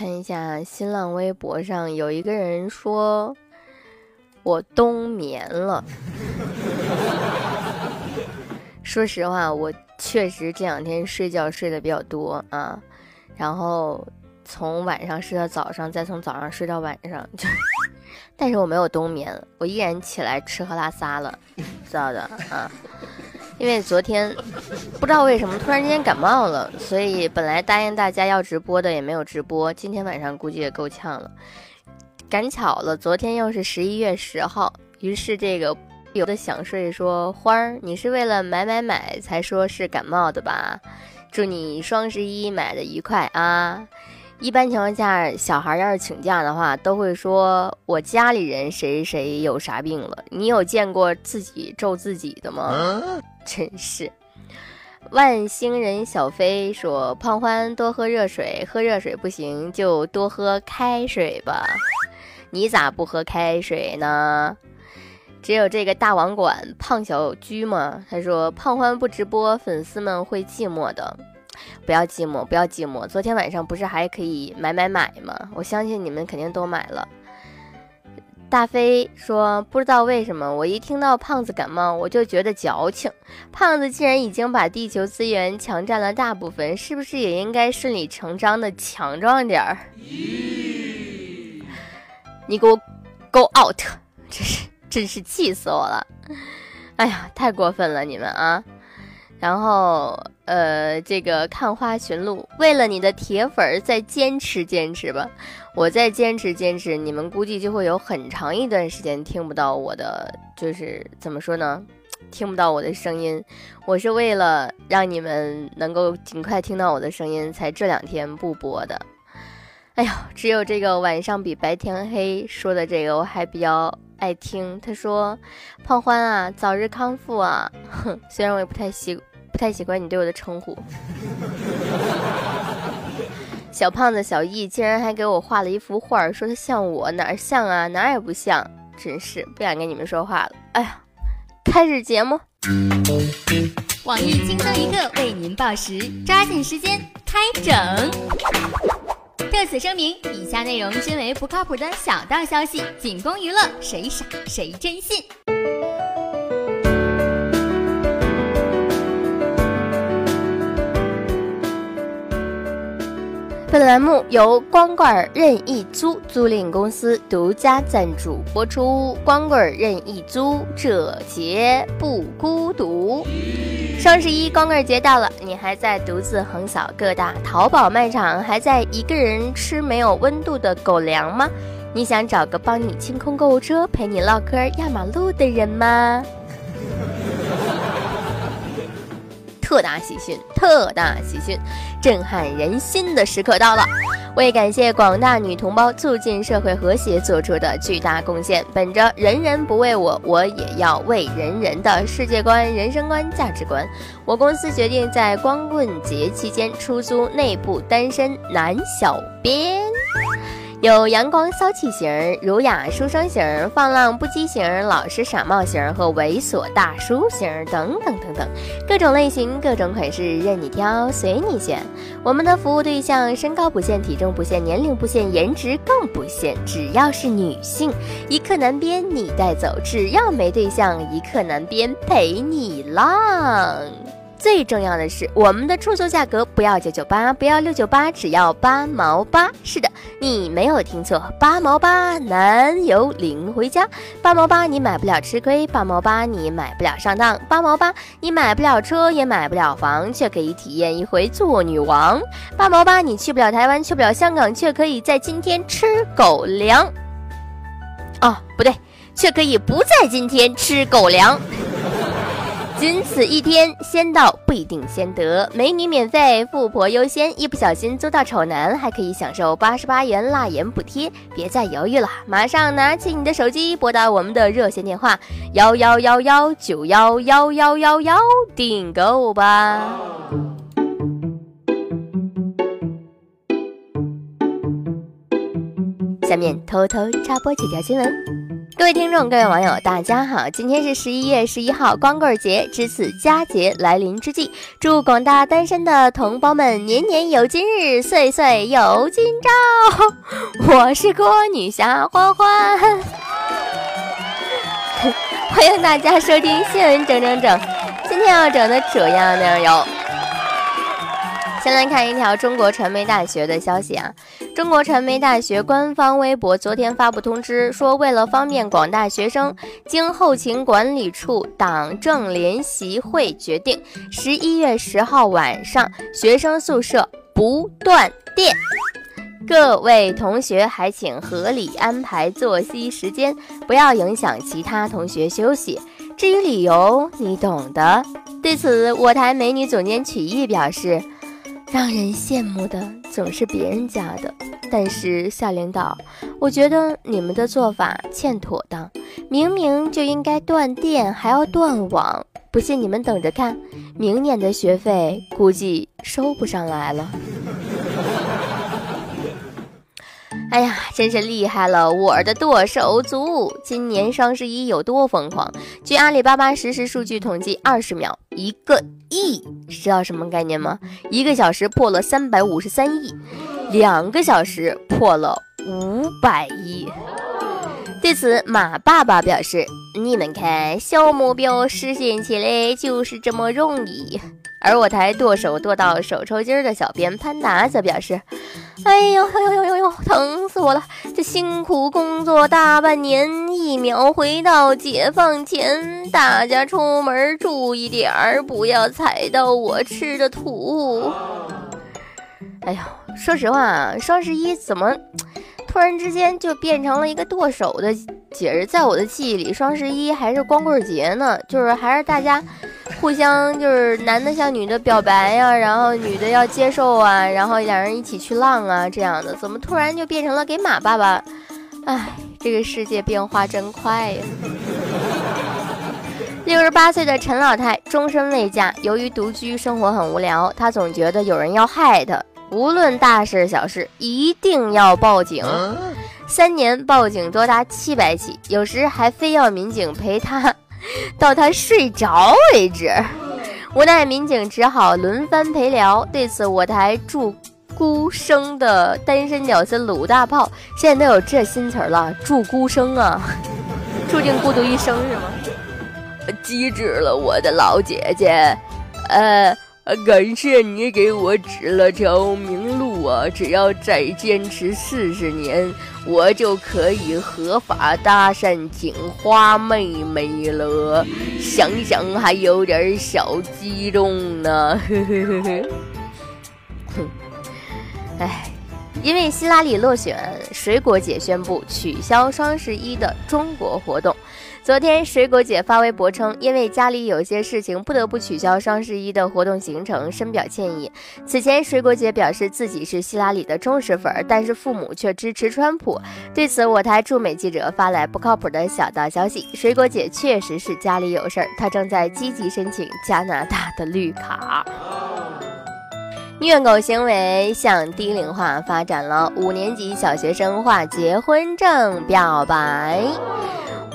看一下新浪微博上有一个人说，我冬眠了。说实话，我确实这两天睡觉睡得比较多啊，然后从晚上睡到早上，再从早上睡到晚上，就，但是我没有冬眠，我依然起来吃喝拉撒了，知道的啊。因为昨天不知道为什么突然间感冒了，所以本来答应大家要直播的也没有直播，今天晚上估计也够呛了。赶巧了，昨天又是十一月十号，于是这个。有的想睡说花儿，你是为了买买买才说是感冒的吧？祝你双十一买的愉快啊！一般情况下，小孩要是请假的话，都会说我家里人谁谁有啥病了。你有见过自己咒自己的吗？真是。万星人小飞说胖欢多喝热水，喝热水不行就多喝开水吧。你咋不喝开水呢？只有这个大网管胖小居吗？他说胖欢不直播，粉丝们会寂寞的。不要寂寞，不要寂寞。昨天晚上不是还可以买买买吗？我相信你们肯定都买了。大飞说不知道为什么，我一听到胖子感冒，我就觉得矫情。胖子既然已经把地球资源强占了大部分，是不是也应该顺理成章的强壮点儿？你给我 go out！真是。真是气死我了！哎呀，太过分了你们啊！然后，呃，这个看花寻路，为了你的铁粉儿再坚持坚持吧，我再坚持坚持，你们估计就会有很长一段时间听不到我的，就是怎么说呢，听不到我的声音。我是为了让你们能够尽快听到我的声音，才这两天不播的。哎呦，只有这个晚上比白天黑说的这个，我还比较。爱听他说：“胖欢啊，早日康复啊！”哼，虽然我也不太习太喜欢你对我的称呼。小胖子小易竟然还给我画了一幅画，说他像我，哪儿像啊？哪儿也不像，真是不想跟你们说话了。哎呀，开始节目。网易轻松一刻为您报时，抓紧时间开整。特此声明，以下内容均为不靠谱的小道消息，仅供娱乐，谁傻谁真信。本栏目由光棍儿任意租租赁公司独家赞助播出。光棍儿任意租，这节不孤独。双十一光棍儿节到了，你还在独自横扫各大淘宝卖场，还在一个人吃没有温度的狗粮吗？你想找个帮你清空购物车、陪你唠嗑压马路的人吗？特大喜讯，特大喜讯，震撼人心的时刻到了！为感谢广大女同胞促进社会和谐做出的巨大贡献，本着“人人不为我，我也要为人人”的世界观、人生观、价值观，我公司决定在光棍节期间出租内部单身男小编。有阳光骚气型、儒雅书生型、放浪不羁型、老实傻帽型和猥琐大叔型等等等等，各种类型、各种款式任你挑，随你选。我们的服务对象身高不限、体重不限、年龄不限、颜值更不限，只要是女性，一刻难编你带走；只要没对象，一刻难编陪你浪。最重要的是，我们的出租价格不要九九八，不要六九八，只要八毛八。是的，你没有听错，八毛八，男友领回家。八毛八，你买不了吃亏；八毛八，你买不了上当；八毛八，你买不了车，也买不了房，却可以体验一回做女王。八毛八，你去不了台湾，去不了香港，却可以在今天吃狗粮。哦，不对，却可以不在今天吃狗粮。仅此一天，先到不一定先得。美女免费，富婆优先。一不小心租到丑男，还可以享受八十八元蜡颜补贴。别再犹豫了，马上拿起你的手机，拨打我们的热线电话幺幺幺幺九幺幺幺幺幺订购吧。下面偷偷插播几条新闻。各位听众，各位网友，大家好！今天是十一月十一号，光棍节，值此佳节来临之际，祝广大单身的同胞们年年有今日，岁岁有今朝。我是郭女侠欢欢，欢迎大家收听新闻整整整。今天要整的主要内容有。先来看一条中国传媒大学的消息啊，中国传媒大学官方微博昨天发布通知说，为了方便广大学生，经后勤管理处党政联席会决定，十一月十号晚上学生宿舍不断电，各位同学还请合理安排作息时间，不要影响其他同学休息。至于理由，你懂的。对此，我台美女总监曲艺表示。让人羡慕的总是别人家的，但是夏领导，我觉得你们的做法欠妥当，明明就应该断电，还要断网，不信你们等着看，明年的学费估计收不上来了。哎呀，真是厉害了，我的剁手族！今年双十一有多疯狂？据阿里巴巴实时数据统计，二十秒一个亿，知道什么概念吗？一个小时破了三百五十三亿，两个小时破了五百亿。对此，马爸爸表示：“你们看，小目标实现起来就是这么容易。”而我台剁手剁到手抽筋儿的小编潘达则表示。哎呦呦呦呦呦，疼死我了！这辛苦工作大半年，一秒回到解放前。大家出门注意点儿，不要踩到我吃的土。哎呦，说实话啊，双十一怎么突然之间就变成了一个剁手的节日？在我的记忆里，双十一还是光棍节呢，就是还是大家。互相就是男的向女的表白呀，然后女的要接受啊，然后两人一起去浪啊，这样的，怎么突然就变成了给马爸爸？哎，这个世界变化真快呀！六十八岁的陈老太终身未嫁，由于独居生活很无聊，她总觉得有人要害她，无论大事小事一定要报警。三年报警多达七百起，有时还非要民警陪他。到他睡着为止，无奈民警只好轮番陪聊。对此，我台祝孤生的单身屌丝鲁大炮现在都有这新词了，祝孤生啊，注定孤独一生是吗？机智了，我的老姐姐，呃。感谢你给我指了条明路啊！只要再坚持四十年，我就可以合法搭讪警花妹妹了。想想还有点小激动呢。呵呵呵呵。哼，哎，因为希拉里落选，水果姐宣布取消双十一的中国活动。昨天，水果姐发微博称，因为家里有些事情，不得不取消双十一的活动行程，深表歉意。此前，水果姐表示自己是希拉里的忠实粉，但是父母却支持川普。对此，我台驻美记者发来不靠谱的小道消息：水果姐确实是家里有事儿，她正在积极申请加拿大的绿卡。虐狗行为向低龄化发展了，五年级小学生画结婚证表白。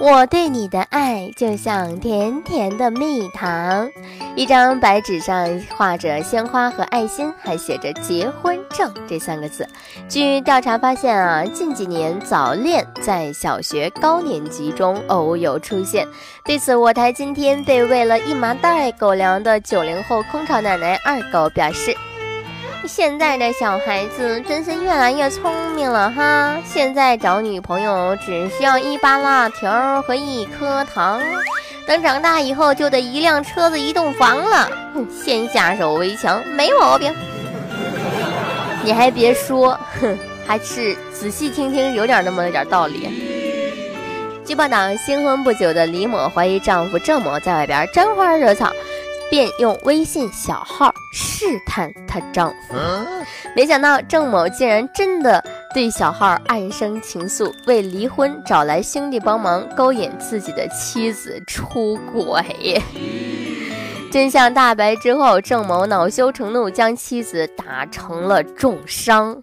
我对你的爱就像甜甜的蜜糖，一张白纸上画着鲜花和爱心，还写着“结婚证”这三个字。据调查发现啊，近几年早恋在小学高年级中偶有出现。对此，我台今天被喂了一麻袋狗粮的九零后空巢奶奶二狗表示。现在的小孩子真是越来越聪明了哈！现在找女朋友只需要一包辣条和一颗糖，等长大以后就得一辆车子一栋房了。哼 先下手为强，没毛病。你还别说，哼，还是仔细听听，有点那么一点道理。据报道，新婚不久的李某怀疑丈夫郑某在外边沾花惹草。便用微信小号试探她丈夫，没想到郑某竟然真的对小号暗生情愫，为离婚找来兄弟帮忙勾引自己的妻子出轨。真相大白之后，郑某恼羞成怒，将妻子打成了重伤。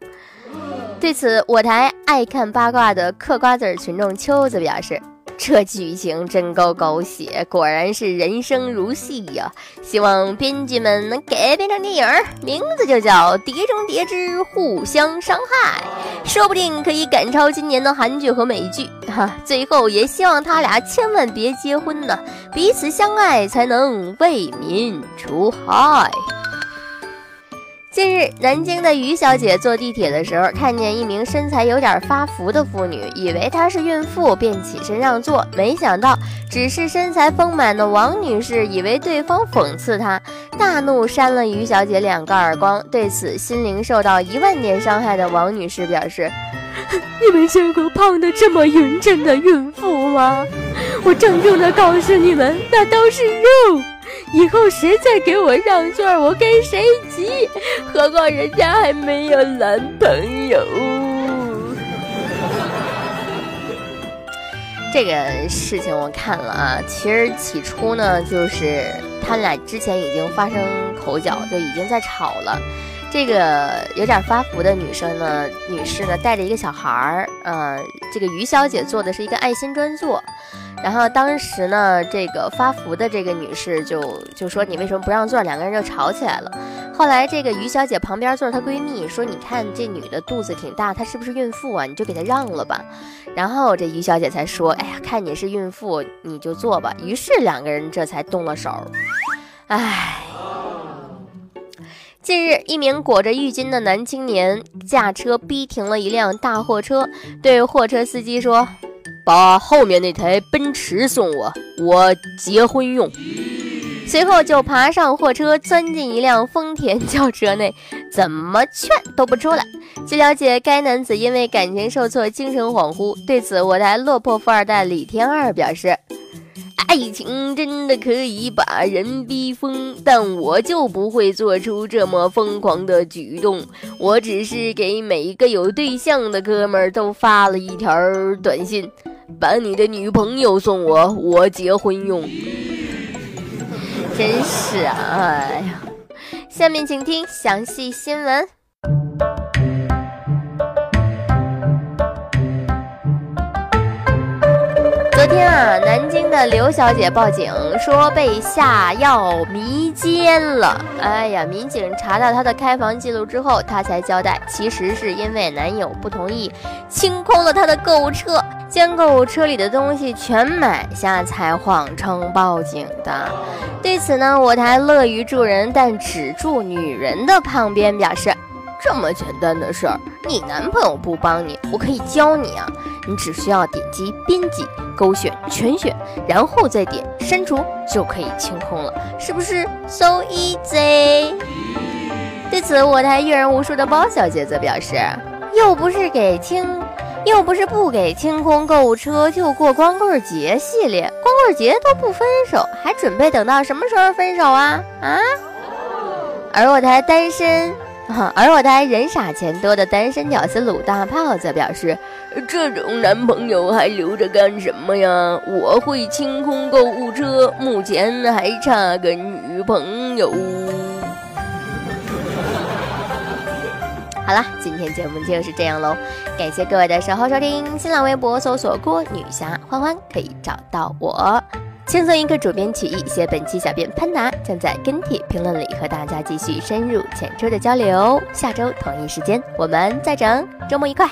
对此，我台爱看八卦的嗑瓜子群众秋子表示。这剧情真够狗血，果然是人生如戏呀！希望编剧们能改编成电影，名字就叫《碟中谍之互相伤害》，说不定可以赶超今年的韩剧和美剧。哈，最后也希望他俩千万别结婚呢，彼此相爱才能为民除害。近日，南京的于小姐坐地铁的时候，看见一名身材有点发福的妇女，以为她是孕妇，便起身让座。没想到，只是身材丰满的王女士以为对方讽刺她，大怒扇了于小姐两个耳光。对此，心灵受到一万年伤害的王女士表示：“你们见过胖的这么匀称的孕妇吗？我郑重的告诉你们，那都是肉。”以后谁再给我让座，我跟谁急？何况人家还没有男朋友。这个事情我看了啊，其实起初呢，就是他俩之前已经发生口角，就已经在吵了。这个有点发福的女生呢，女士呢带着一个小孩儿，呃，这个于小姐坐的是一个爱心专座。然后当时呢，这个发福的这个女士就就说你为什么不让座？两个人就吵起来了。后来这个于小姐旁边坐着她闺蜜，说你看这女的肚子挺大，她是不是孕妇啊？你就给她让了吧。然后这于小姐才说，哎呀，看你是孕妇，你就坐吧。于是两个人这才动了手。唉，近日，一名裹着浴巾的男青年驾车逼停了一辆大货车，对货车司机说。把后面那台奔驰送我，我结婚用。随后就爬上货车，钻进一辆丰田轿车内，怎么劝都不出来。据了解，该男子因为感情受挫，精神恍惚。对此，我台落魄富二代李天二表示：“爱情真的可以把人逼疯，但我就不会做出这么疯狂的举动。我只是给每一个有对象的哥们儿都发了一条短信。”把你的女朋友送我，我结婚用。真是啊，哎呀！下面请听详细新闻。天啊，南京的刘小姐报警说被下药迷奸了。哎呀，民警查到她的开房记录之后，她才交代，其实是因为男友不同意，清空了她的购物车。将购物车里的东西全买下，才谎称报警的。对此呢，我台乐于助人但只助女人的胖边表示：这么简单的事儿，你男朋友不帮你，我可以教你啊！你只需要点击编辑、勾选、全选，然后再点删除，就可以清空了，是不是 so easy？对此，我台阅人无数的包小姐则表示：又不是给清。又不是不给清空购物车就过光棍节系列，光棍节都不分手，还准备等到什么时候分手啊啊！而我台单身，而我台人傻钱多的单身屌丝鲁大炮则表示，这种男朋友还留着干什么呀？我会清空购物车，目前还差个女朋友。好了，今天节目就是这样喽，感谢各位的守候收听。新浪微博搜索“郭女侠欢欢”可以找到我。轻松一个，主编曲艺，写本期小编潘达将在跟帖评论里和大家继续深入浅出的交流。下周同一时间我们再整，周末愉快。